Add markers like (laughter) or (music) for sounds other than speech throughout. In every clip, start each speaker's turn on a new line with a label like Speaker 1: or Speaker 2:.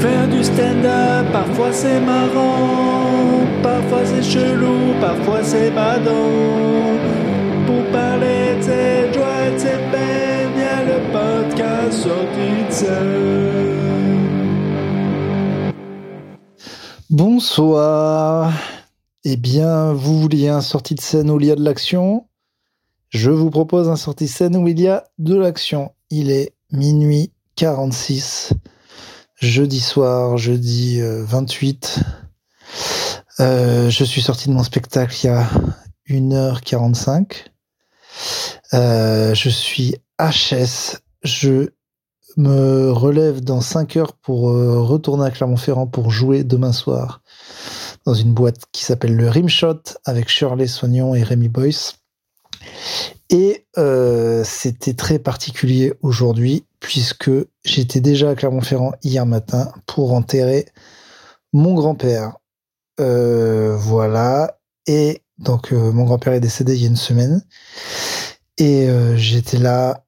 Speaker 1: Faire du stand-up, parfois c'est marrant, parfois c'est chelou, parfois c'est badant. Pour parler de cette joie et de cette peine, y a le podcast sorti de scène.
Speaker 2: Bonsoir. Eh bien, vous vouliez un sortie de scène où il y a de l'action? Je vous propose un sortie de scène où il y a de l'action. Il est minuit 46, jeudi soir, jeudi euh, 28. Euh, je suis sorti de mon spectacle il y a 1h45. Euh, je suis HS. Je me relève dans 5 heures pour euh, retourner à Clermont-Ferrand pour jouer demain soir dans une boîte qui s'appelle le Rimshot avec Shirley Soignon et Rémi Boyce. Et euh, c'était très particulier aujourd'hui puisque j'étais déjà à Clermont-Ferrand hier matin pour enterrer mon grand-père. Euh, voilà. Et donc euh, mon grand-père est décédé il y a une semaine. Et euh, j'étais là.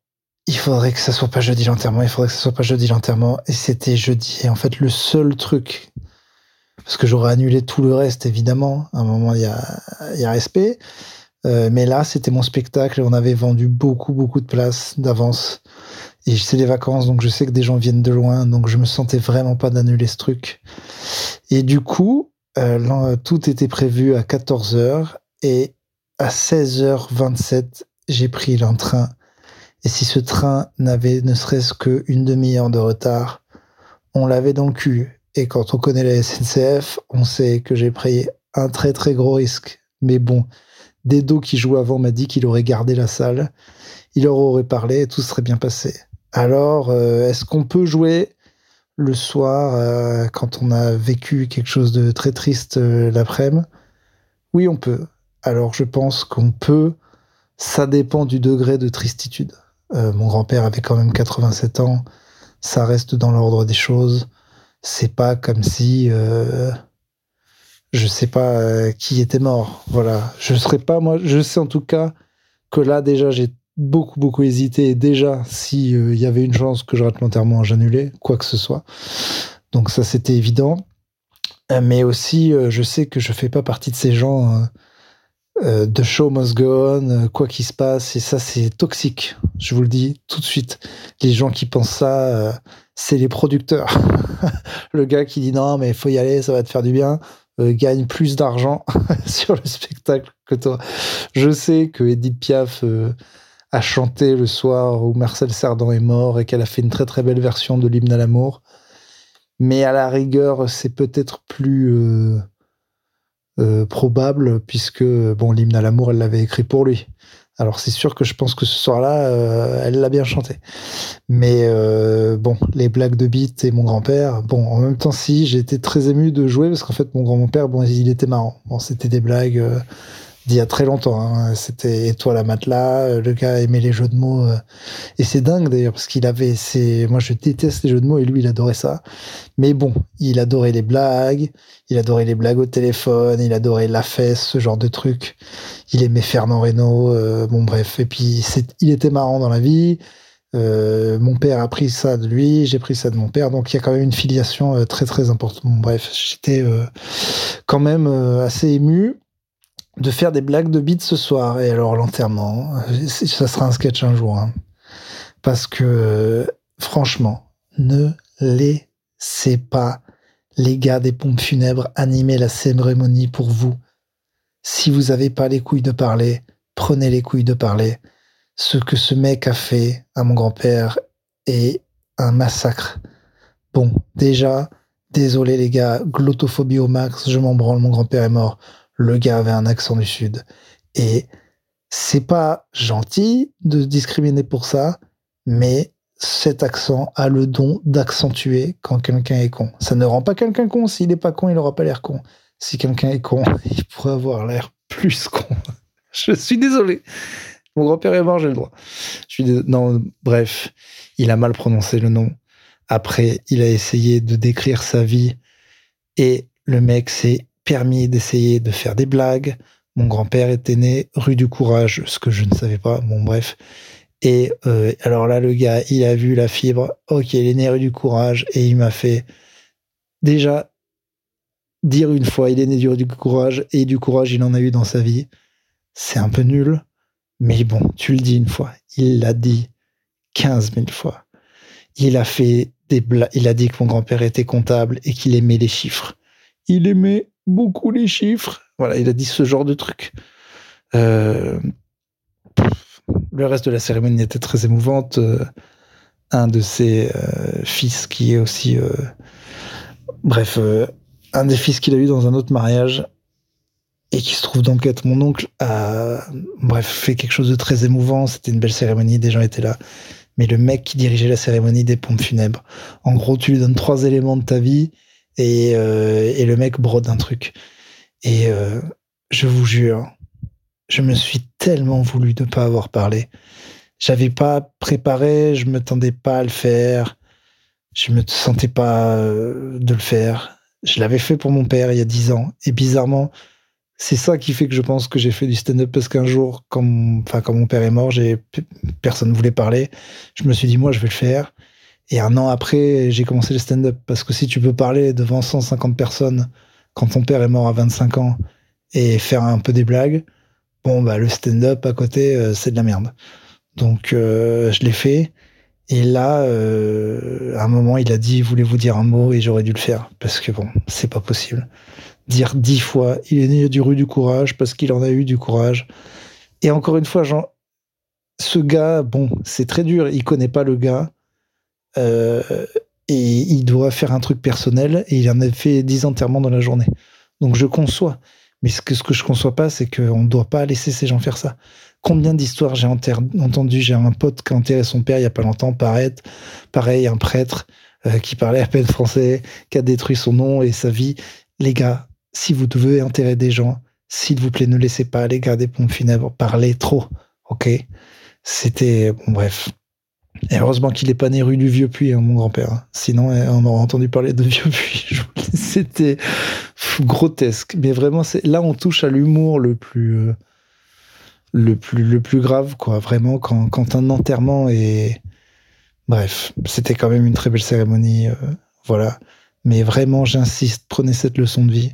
Speaker 2: Il faudrait que ça soit pas jeudi l'enterrement. Il faudrait que ça soit pas jeudi l'enterrement. Et c'était jeudi. Et en fait, le seul truc, parce que j'aurais annulé tout le reste, évidemment. À un moment, il y a, y a respect. Mais là, c'était mon spectacle on avait vendu beaucoup, beaucoup de places d'avance. Et c'est les vacances, donc je sais que des gens viennent de loin, donc je me sentais vraiment pas d'annuler ce truc. Et du coup, euh, l'en- tout était prévu à 14h et à 16h27, j'ai pris l'entrain. Et si ce train n'avait ne serait-ce qu'une demi-heure de retard, on l'avait dans le cul. Et quand on connaît la SNCF, on sait que j'ai pris un très très gros risque. Mais bon, Dedo qui jouait avant m'a dit qu'il aurait gardé la salle. Il leur aurait parlé et tout serait bien passé. Alors, euh, est-ce qu'on peut jouer le soir euh, quand on a vécu quelque chose de très triste euh, l'après-midi? Oui, on peut. Alors, je pense qu'on peut. Ça dépend du degré de tristitude. Mon grand-père avait quand même 87 ans. Ça reste dans l'ordre des choses. C'est pas comme si je sais pas qui était mort. Voilà, je serais pas moi. Je sais en tout cas que là déjà j'ai beaucoup beaucoup hésité. Déjà, si euh, y avait une chance que je rate l'enterrement, j'annulais quoi que ce soit. Donc ça c'était évident. Euh, mais aussi, euh, je sais que je fais pas partie de ces gens euh, de show must go on, quoi qu'il se passe. Et ça c'est toxique. Je vous le dis tout de suite. Les gens qui pensent ça, c'est les producteurs. (laughs) le gars qui dit non mais faut y aller, ça va te faire du bien gagne plus d'argent (laughs) sur le spectacle que toi. Je sais que Edith Piaf a chanté le soir où Marcel Cerdan est mort et qu'elle a fait une très très belle version de l'hymne à l'amour. Mais à la rigueur, c'est peut-être plus euh, euh, probable puisque bon, l'hymne à l'amour, elle l'avait écrit pour lui. Alors c'est sûr que je pense que ce soir-là, euh, elle l'a bien chanté. Mais bon, les blagues de beat et mon grand-père, bon, en même temps, si, j'ai été très ému de jouer parce qu'en fait, mon grand-père, bon, il était marrant. Bon, c'était des blagues d'il y a très longtemps. hein. C'était étoile à matelas, euh, le gars aimait les jeux de mots. euh, et c'est dingue d'ailleurs parce qu'il avait, c'est, moi je déteste les jeux de mots et lui, il adorait ça. Mais bon, il adorait les blagues, il adorait les blagues au téléphone, il adorait la fesse, ce genre de trucs. Il aimait Fernand Reynaud, euh, bon bref. Et puis, il était marrant dans la vie. Euh, mon père a pris ça de lui, j'ai pris ça de mon père, donc il y a quand même une filiation euh, très très importante. Bon, bref, j'étais euh, quand même assez ému de faire des blagues de bite ce soir. Et alors l'enterrement, euh, ça sera un sketch un jour, hein. parce que franchement, ne laissez pas les gars des pompes funèbres animer la cérémonie pour vous. Si vous n'avez pas les couilles de parler, prenez les couilles de parler ce que ce mec a fait à mon grand-père est un massacre. Bon, déjà, désolé les gars, glottophobie au max, je m'en branle, mon grand-père est mort. Le gars avait un accent du sud. Et c'est pas gentil de discriminer pour ça, mais cet accent a le don d'accentuer quand quelqu'un est con. Ça ne rend pas quelqu'un con. S'il n'est pas con, il n'aura pas l'air con. Si quelqu'un est con, (laughs) il pourrait avoir l'air plus con. (laughs) Je suis désolé. Mon grand-père est mort, j'ai le droit. Je suis dés- Non, bref, il a mal prononcé le nom. Après, il a essayé de décrire sa vie et le mec s'est permis d'essayer de faire des blagues. Mon grand-père était né rue du Courage, ce que je ne savais pas. Bon, bref. Et euh, alors là, le gars, il a vu la fibre. Ok, il est né rue du Courage et il m'a fait déjà, dire une fois, il est né du courage, et du courage, il en a eu dans sa vie, c'est un peu nul. Mais bon, tu le dis une fois. Il l'a dit 15 000 fois. Il a fait des blagues. Il a dit que mon grand-père était comptable et qu'il aimait les chiffres. Il aimait beaucoup les chiffres. Voilà, il a dit ce genre de truc. Euh, le reste de la cérémonie était très émouvante. Euh, un de ses euh, fils qui est aussi, bref, un des fils qu'il a eu dans un autre mariage et qui se trouve donc être mon oncle a, bref, fait quelque chose de très émouvant. C'était une belle cérémonie, des gens étaient là. Mais le mec qui dirigeait la cérémonie des pompes funèbres, en gros, tu lui donnes trois éléments de ta vie et, et le mec brode un truc. Et je vous jure, je me suis tellement voulu de ne pas avoir parlé. J'avais pas préparé, je me tendais pas à le faire. Je me sentais pas euh, de le faire. Je l'avais fait pour mon père il y a dix ans. Et bizarrement, c'est ça qui fait que je pense que j'ai fait du stand-up parce qu'un jour, quand quand mon père est mort, j'ai, personne ne voulait parler. Je me suis dit, moi, je vais le faire. Et un an après, j'ai commencé le stand-up parce que si tu peux parler devant 150 personnes quand ton père est mort à 25 ans et faire un peu des blagues, bon, bah, le stand-up à côté, euh, c'est de la merde. Donc, euh, je l'ai fait. Et là, euh, à un moment, il a dit, voulez-vous dire un mot? Et j'aurais dû le faire. Parce que bon, c'est pas possible. Dire dix fois, il est né du rue du courage parce qu'il en a eu du courage. Et encore une fois, genre, ce gars, bon, c'est très dur. Il connaît pas le gars. Et il doit faire un truc personnel. Et il en a fait dix enterrements dans la journée. Donc, je conçois. Mais ce que, ce que je conçois pas, c'est qu'on ne doit pas laisser ces gens faire ça. Combien d'histoires j'ai entendu J'ai un pote qui a enterré son père il y a pas longtemps, pareil, pareil un prêtre euh, qui parlait à peine français, qui a détruit son nom et sa vie. Les gars, si vous devez enterrer des gens, s'il vous plaît, ne laissez pas les gars des pompes funèbres parler trop, ok? C'était... Bon, bref. Et heureusement qu'il n'est pas né rue du Vieux Puy, hein, mon grand-père. Sinon, eh, on aurait entendu parler de Vieux Puy. (laughs) C'était grotesque. Mais vraiment, là, on touche à l'humour le plus, euh, le plus, grave, quoi. Vraiment, quand, quand un enterrement est. Bref, c'était quand même une très belle cérémonie. Euh, voilà. Mais vraiment, j'insiste, prenez cette leçon de vie.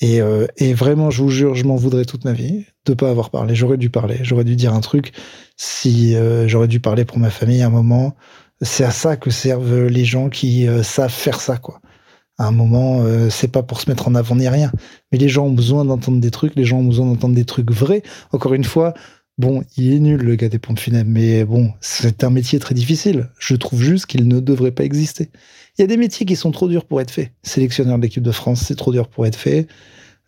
Speaker 2: Et, euh, et, vraiment, je vous jure, je m'en voudrais toute ma vie de pas avoir parlé. J'aurais dû parler, j'aurais dû dire un truc. Si euh, j'aurais dû parler pour ma famille à un moment, c'est à ça que servent les gens qui euh, savent faire ça, quoi. À un moment, c'est pas pour se mettre en avant ni rien, mais les gens ont besoin d'entendre des trucs, les gens ont besoin d'entendre des trucs vrais. Encore une fois, bon, il est nul le gars des pompes funèbres, mais bon, c'est un métier très difficile. Je trouve juste qu'il ne devrait pas exister. Il y a des métiers qui sont trop durs pour être faits. Sélectionneur de l'équipe de France, c'est trop dur pour être fait.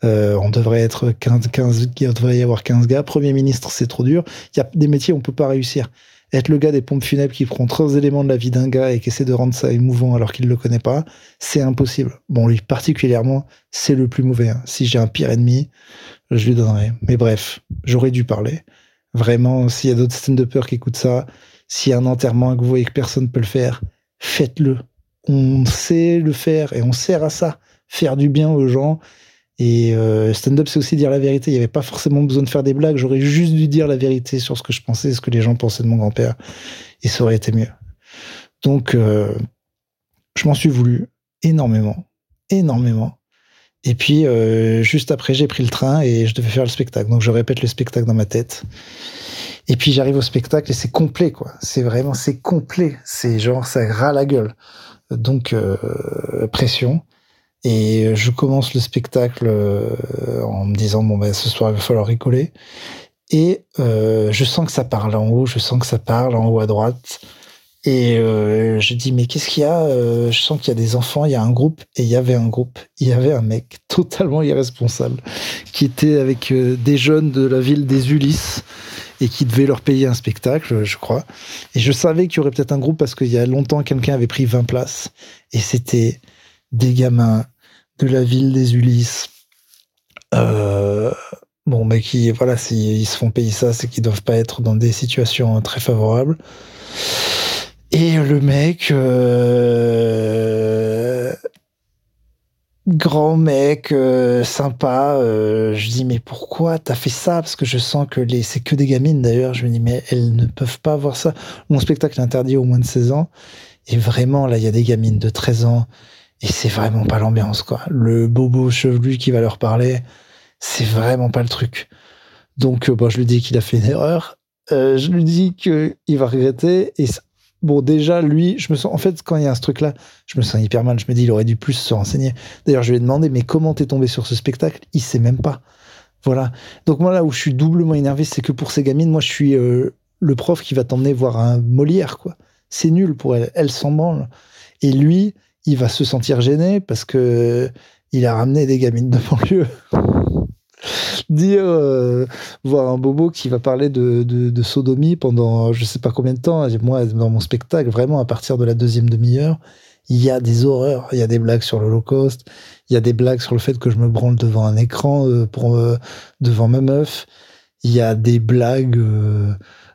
Speaker 2: Euh, on devrait être 15, 15, il devrait y avoir 15 gars. Premier ministre, c'est trop dur. Il y a des métiers où on peut pas réussir. Être le gars des pompes funèbres qui prend 13 éléments de la vie d'un gars et qui essaie de rendre ça émouvant alors qu'il le connaît pas, c'est impossible. Bon, lui particulièrement, c'est le plus mauvais. Hein. Si j'ai un pire ennemi, je lui donnerai. Mais bref, j'aurais dû parler. Vraiment, s'il y a d'autres stand-uppers qui écoutent ça, s'il y a un enterrement que vous voyez que personne ne peut le faire, faites-le on sait le faire et on sert à ça, faire du bien aux gens. Et euh, stand-up, c'est aussi dire la vérité. Il n'y avait pas forcément besoin de faire des blagues. J'aurais juste dû dire la vérité sur ce que je pensais, ce que les gens pensaient de mon grand-père. Et ça aurait été mieux. Donc, euh, je m'en suis voulu énormément, énormément. Et puis, euh, juste après, j'ai pris le train et je devais faire le spectacle. Donc, je répète le spectacle dans ma tête. Et puis, j'arrive au spectacle et c'est complet, quoi. C'est vraiment, c'est complet. C'est genre, ça ras la gueule donc euh, pression. Et je commence le spectacle euh, en me disant bon ben ce soir il va falloir rigoler. Et euh, je sens que ça parle en haut, je sens que ça parle en haut à droite. Et je dis mais qu'est-ce qu'il y a Je sens qu'il y a des enfants, il y a un groupe et il y avait un groupe, il y avait un mec (laughs) totalement irresponsable qui était avec des jeunes de la ville des Ulysses et qui devait leur payer un spectacle, je crois. Et je savais qu'il y aurait peut-être un groupe parce qu'il y a longtemps, quelqu'un avait pris 20 places et c'était des gamins de la ville des Ulysses. Euh, bon, mais qui, voilà, s'ils se font payer ça, c'est qu'ils doivent pas être dans des situations très favorables. Et le mec, euh, grand mec euh, sympa. Euh, je dis mais pourquoi t'as fait ça? Parce que je sens que c'est que des gamines d'ailleurs. Je me dis mais elles ne peuvent pas voir ça. Mon spectacle est interdit au moins de 16 ans. Et vraiment là il y a des gamines de 13 ans Et c'est vraiment pas l'ambiance, quoi. Le bobo chevelu qui va leur parler, c'est vraiment pas le truc. Donc, bon, je lui dis qu'il a fait une erreur. Je lui dis qu'il va regretter. Et bon, déjà, lui, je me sens. En fait, quand il y a ce truc-là, je me sens hyper mal. Je me dis, il aurait dû plus se renseigner. D'ailleurs, je lui ai demandé, mais comment t'es tombé sur ce spectacle? Il sait même pas. Voilà. Donc, moi, là où je suis doublement énervé, c'est que pour ces gamines, moi, je suis euh, le prof qui va t'emmener voir un Molière, quoi. C'est nul pour elle. Elle s'en branle. Et lui, il va se sentir gêné parce que il a ramené des gamines de banlieue. (laughs) Dire euh, voir un bobo qui va parler de, sodomie pendant je sais pas combien de temps. Moi, dans mon spectacle, vraiment à partir de la deuxième demi-heure, il y a des horreurs. Il y a des blagues sur l'Holocauste. Il y a des blagues sur le fait que je me branle devant un écran euh, euh, devant ma meuf. Il y a des blagues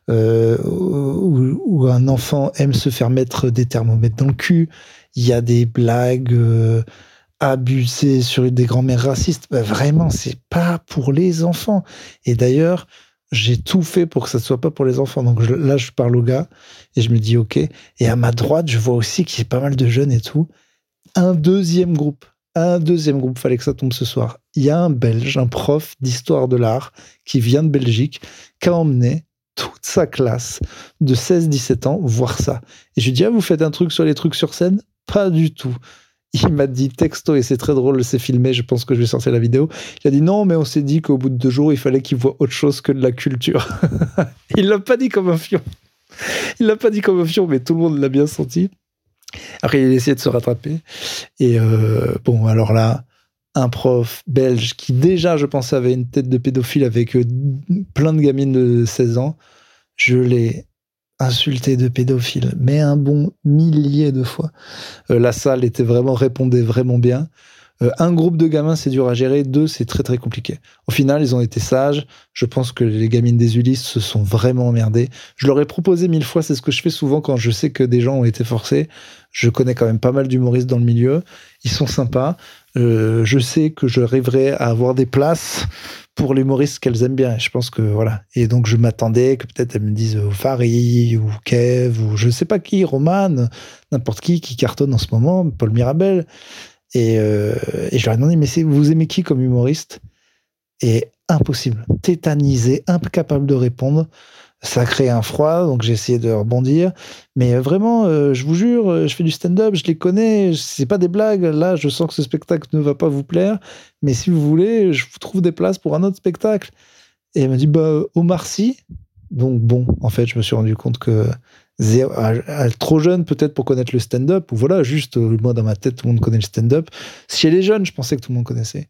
Speaker 2: où, un enfant aime se faire mettre des thermomètres dans le cul il y a des blagues abusées sur des grands-mères racistes. Bah, vraiment, c'est pas pour les enfants. Et d'ailleurs, j'ai tout fait pour que ça ne soit pas pour les enfants. Donc là, je parle au gars et je me dis OK. Et à ma droite, je vois aussi qu'il y a pas mal de jeunes et tout. Un deuxième groupe. Un deuxième groupe, fallait que ça tombe ce soir. Il y a un Belge, un prof d'histoire de l'art qui vient de Belgique, qui a emmené toute sa classe de 16-17 ans voir ça. Et je lui dis, ah, vous faites un truc sur les trucs sur scène? Pas du tout. Il m'a dit texto, et c'est très drôle, c'est filmé, je pense que je vais sortir la vidéo. Il a dit non, mais on s'est dit qu'au bout de deux jours, il fallait qu'il voit autre chose que de la culture. (laughs) il l'a pas dit comme un fion. Il l'a pas dit comme un fion, mais tout le monde l'a bien senti. Après, il a essayé de se rattraper. Et euh, bon, alors là, un prof belge qui déjà, je pense, avait une tête de pédophile avec euh, plein de gamines de 16 ans, je l'ai insulté de pédophile, mais un bon millier de fois. Euh, la salle était vraiment répondait vraiment bien. Euh, un groupe de gamins, c'est dur à gérer. Deux, c'est très très compliqué. Au final, ils ont été sages. Je pense que les gamines des Ulysses se sont vraiment emmerdées. Je leur ai proposé mille fois, c'est ce que je fais souvent quand je sais que des gens ont été forcés. Je connais quand même pas mal d'humoristes dans le milieu. Ils sont sympas. Euh, je sais que je rêverais à avoir des places pour l'humoriste qu'elles aiment bien. Je pense que voilà. Et donc je m'attendais que peut-être elles me disent euh, ou Kev ou je sais pas qui, Roman, n'importe qui qui cartonne en ce moment, Paul Mirabel. Et, euh, et je leur ai demandé mais vous aimez qui comme humoriste? Et impossible, tétanisé, incapable de répondre ça crée un froid, donc j'ai essayé de rebondir. Mais vraiment, euh, je vous jure, euh, je fais du stand-up, je les connais, c'est pas des blagues. Là, je sens que ce spectacle ne va pas vous plaire, mais si vous voulez, je vous trouve des places pour un autre spectacle. Et elle m'a dit, bah, Omar Sy. Donc bon, en fait, je me suis rendu compte que trop jeune peut-être pour connaître le stand-up, ou voilà, juste moi dans ma tête, tout le monde connaît le stand-up. Si elle est jeune, je pensais que tout le monde connaissait.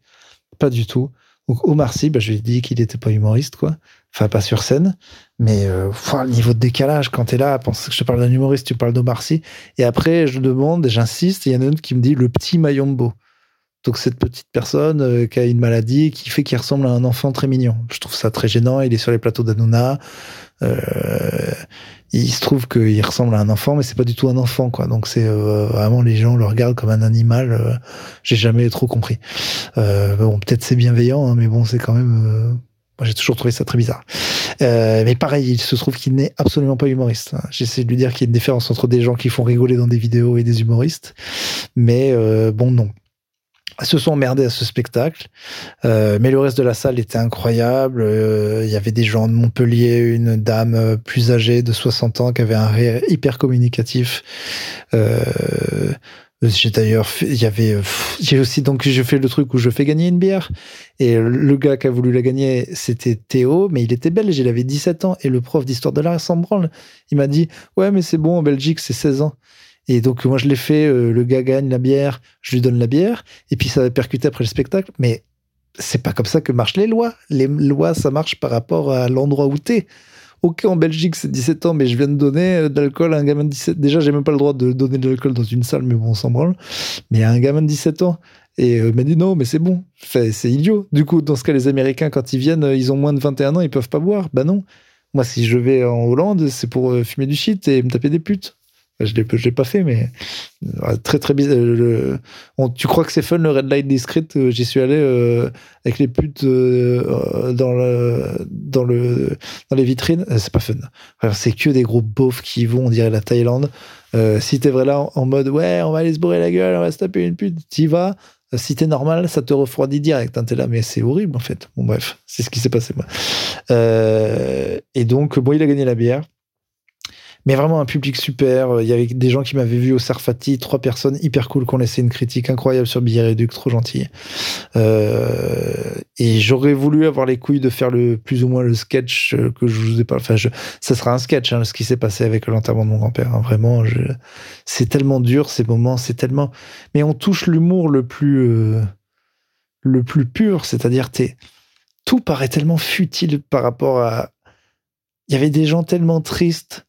Speaker 2: Pas du tout. Donc Omar Sy, bah, je lui ai dit qu'il n'était pas humoriste, quoi. Enfin, pas sur scène. Mais euh, le niveau de décalage, quand tu es là, pense que je te parle d'un humoriste, tu parles d'Omar Sy. Et après, je demande, j'insiste, et il y en a un autre qui me dit le petit Mayombo. Donc cette petite personne euh, qui a une maladie qui fait qu'il ressemble à un enfant très mignon. Je trouve ça très gênant. Il est sur les plateaux d'Anouna. Euh, il se trouve qu'il ressemble à un enfant, mais c'est pas du tout un enfant, quoi. Donc c'est euh, vraiment les gens le regardent comme un animal. J'ai jamais trop compris. bon, peut-être c'est bienveillant, hein, mais bon, c'est quand même moi, j'ai toujours trouvé ça très bizarre. Mais pareil, il se trouve qu'il n'est absolument pas humoriste. Hein. J'essaie de lui dire qu'il y a une différence entre des gens qui font rigoler dans des vidéos et des humoristes. Mais bon, non. Se sont emmerdés à ce spectacle. Euh, mais le reste de la salle était incroyable. Euh, il y avait des gens de Montpellier, une dame plus âgée de 60 ans qui avait un rire hyper communicatif. Euh, j'ai d'ailleurs, il y avait, j'ai aussi donc j'ai fait le truc où je fais gagner une bière et le gars qui a voulu la gagner c'était Théo, mais il était belge, il avait 17 ans et le prof d'histoire de l'art s'en branle. Il m'a dit ouais mais c'est bon en Belgique c'est 16 ans. Et donc moi je l'ai fait, euh, le gars gagne la bière, je lui donne la bière et puis ça va percuter après le spectacle. Mais c'est pas comme ça que marchent les lois. Les lois ça marche par rapport à l'endroit où t'es. Ok, en Belgique, c'est 17 ans, mais je viens de donner euh, de l'alcool à un gamin de 17 Déjà, j'ai même pas le droit de donner de l'alcool dans une salle, mais bon, on s'en branle. Mais à un gamin de 17 ans. Et euh, m'a dit non, mais c'est bon. c'est idiot. Du coup, dans ce cas, les Américains, quand ils viennent, euh, ils ont moins de 21 ans, ils peuvent pas boire. Bah non. Moi, si je vais en Hollande, c'est pour fumer du shit et me taper des putes. Je l'ai, l'ai pas fait, mais très très bizarre. tu crois que c'est fun le Red Light Discreet J'y suis allé avec les putes dans, le, dans, le, dans les vitrines. C'est pas fun. c'est que des gros beaufs qui vont, on dirait la Thaïlande. si t'es vrai là en, mode ouais, on va aller se bourrer la gueule, on va se taper une pute, t'y vas. Si t'es normal, ça te refroidit direct. Hein, t'es là, mais c'est horrible en fait. Bon, bref, c'est ce qui s'est passé. Et donc, bon, il a gagné la bière mais vraiment un public super. Il y avait des gens qui m'avaient vu au Sarfati, trois personnes hyper cool qui ont laissé une critique incroyable sur Billet Réduc, trop gentil. Euh, et j'aurais voulu avoir les couilles de faire le plus ou moins le sketch que je vous ai pas. Enfin, je, ça sera un sketch, hein, ce qui s'est passé avec l'enterrement de mon grand-père. Hein. vraiment, c'est tellement dur ces moments, c'est tellement. Mais on touche l'humour le plus, euh, le plus pur, c'est-à-dire tout paraît tellement futile par rapport à. Il y avait des gens tellement tristes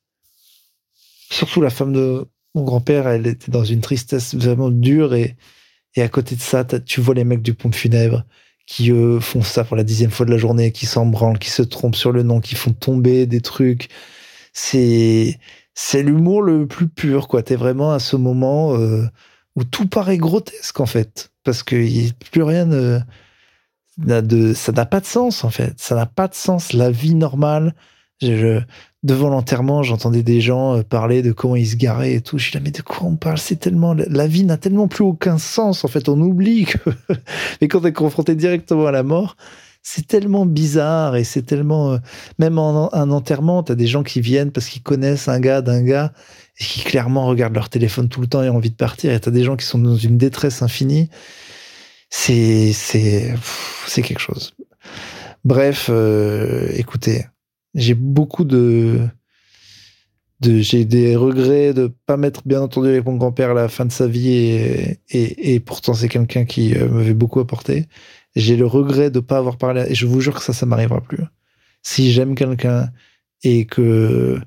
Speaker 2: surtout la femme de mon grand-père, elle était dans une tristesse vraiment dure et, à côté de ça, tu vois les mecs du pompe funèbre qui font ça pour la dixième fois de la journée, qui s'en branlent, qui se trompent sur le nom, qui font tomber des trucs. C'est l'humour le plus pur, quoi. T'es vraiment à ce moment euh, où tout paraît grotesque en fait, parce que plus rien de, de ça n'a pas de sens en fait. Ça n'a pas de sens. La vie normale. Je, devant l'enterrement, j'entendais des gens euh, parler de comment ils se garaient et tout. Je suis là, mais de quoi on parle? C'est tellement la vie n'a tellement plus aucun sens. En fait, on oublie que. (laughs) mais quand on est confronté directement à la mort, c'est tellement bizarre et c'est tellement. Euh, même en un enterrement, t'as des gens qui viennent parce qu'ils connaissent un gars d'un gars et qui clairement regardent leur téléphone tout le temps et ont envie de partir. Et t'as des gens qui sont dans une détresse infinie. C'est c'est c'est quelque chose. Bref, euh, écoutez, j'ai beaucoup de, j'ai des regrets de pas m'être bien entendu avec mon grand-père à la fin de sa vie et, et, et pourtant c'est quelqu'un qui euh, m'avait beaucoup apporté. J'ai le regret de pas avoir parlé et je vous jure que ça, ça m'arrivera plus. Si j'aime quelqu'un et que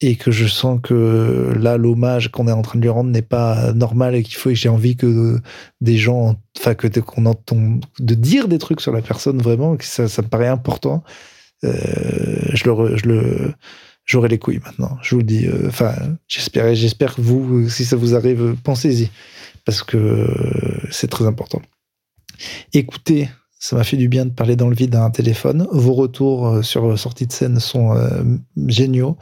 Speaker 2: et que je sens que là l'hommage qu'on est en train de lui rendre n'est pas normal et qu'il faut que j'ai envie que des gens enfin que qu'on entend de dire des trucs sur la personne vraiment que ça, ça me paraît important je le, je le, j'aurai les couilles maintenant. Je vous le dis. Euh, enfin, j'espère, j'espère que vous, si ça vous arrive, pensez-y parce que c'est très important. Écoutez, ça m'a fait du bien de parler dans le vide d'un téléphone. Vos retours euh, sur sortie de scène sont géniaux.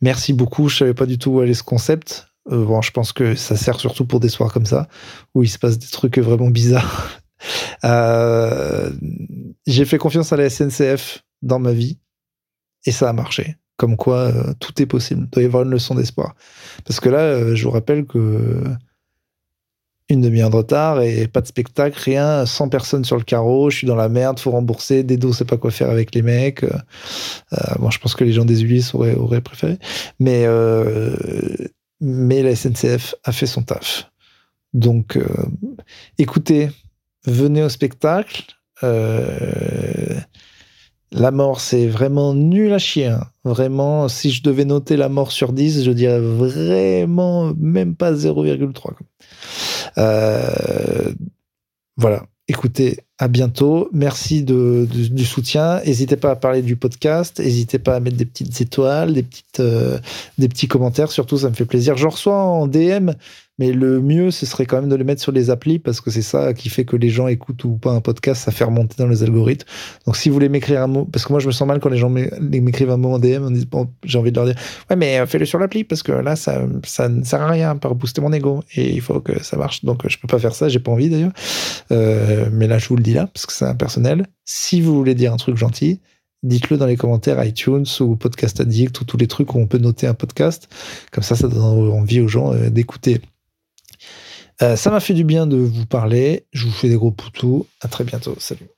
Speaker 2: Merci beaucoup. Je savais pas du tout où allait ce concept. bon, je pense que ça sert surtout pour des soirs comme ça, où il se passe des trucs vraiment bizarres. (laughs) J'ai fait confiance à la SNCF dans ma vie et ça a marché. Comme quoi, euh, tout est possible. Il doit y avoir une leçon d'espoir. Parce que là, euh, je vous rappelle que une demi-heure de retard et pas de spectacle, rien, 100 personnes sur le carreau, je suis dans la merde, faut rembourser, Dedo sait pas quoi faire avec les mecs. Euh, bon, je pense que les gens des Ulysses auraient, préféré. Mais, mais la SNCF a fait son taf. Donc, écoutez, venez au spectacle. Euh, la mort, c'est vraiment nul à chier. Hein. Vraiment, si je devais noter la mort sur 10, je dirais vraiment même pas 0,3. Euh, voilà. Écoutez, à bientôt. Merci du soutien. N'hésitez pas à parler du podcast. N'hésitez pas à mettre des petites étoiles, des, petites, euh, des petits commentaires. Surtout, ça me fait plaisir. Je reçois en DM mais le mieux, ce serait quand même de les mettre sur les applis parce que c'est ça qui fait que les gens écoutent ou pas un podcast, ça fait remonter dans les algorithmes. Donc si vous voulez m'écrire un mot, parce que moi je me sens mal quand les gens m'écrivent un mot en DM, j'ai envie de leur dire ouais mais euh, fais-le sur l'appli parce que là ça ça ne sert à rien pour booster mon ego et il faut que ça marche. Donc je peux pas faire ça, j'ai pas envie d'ailleurs. Euh, mais là je vous le dis là parce que c'est impersonnel. Si vous voulez dire un truc gentil, dites-le dans les commentaires iTunes ou Podcast Addict ou tous les trucs où on peut noter un podcast. Comme ça, ça donne envie aux gens euh, d'écouter. Euh, ça m'a fait du bien de vous parler. Je vous fais des gros poutous. À très bientôt. Salut.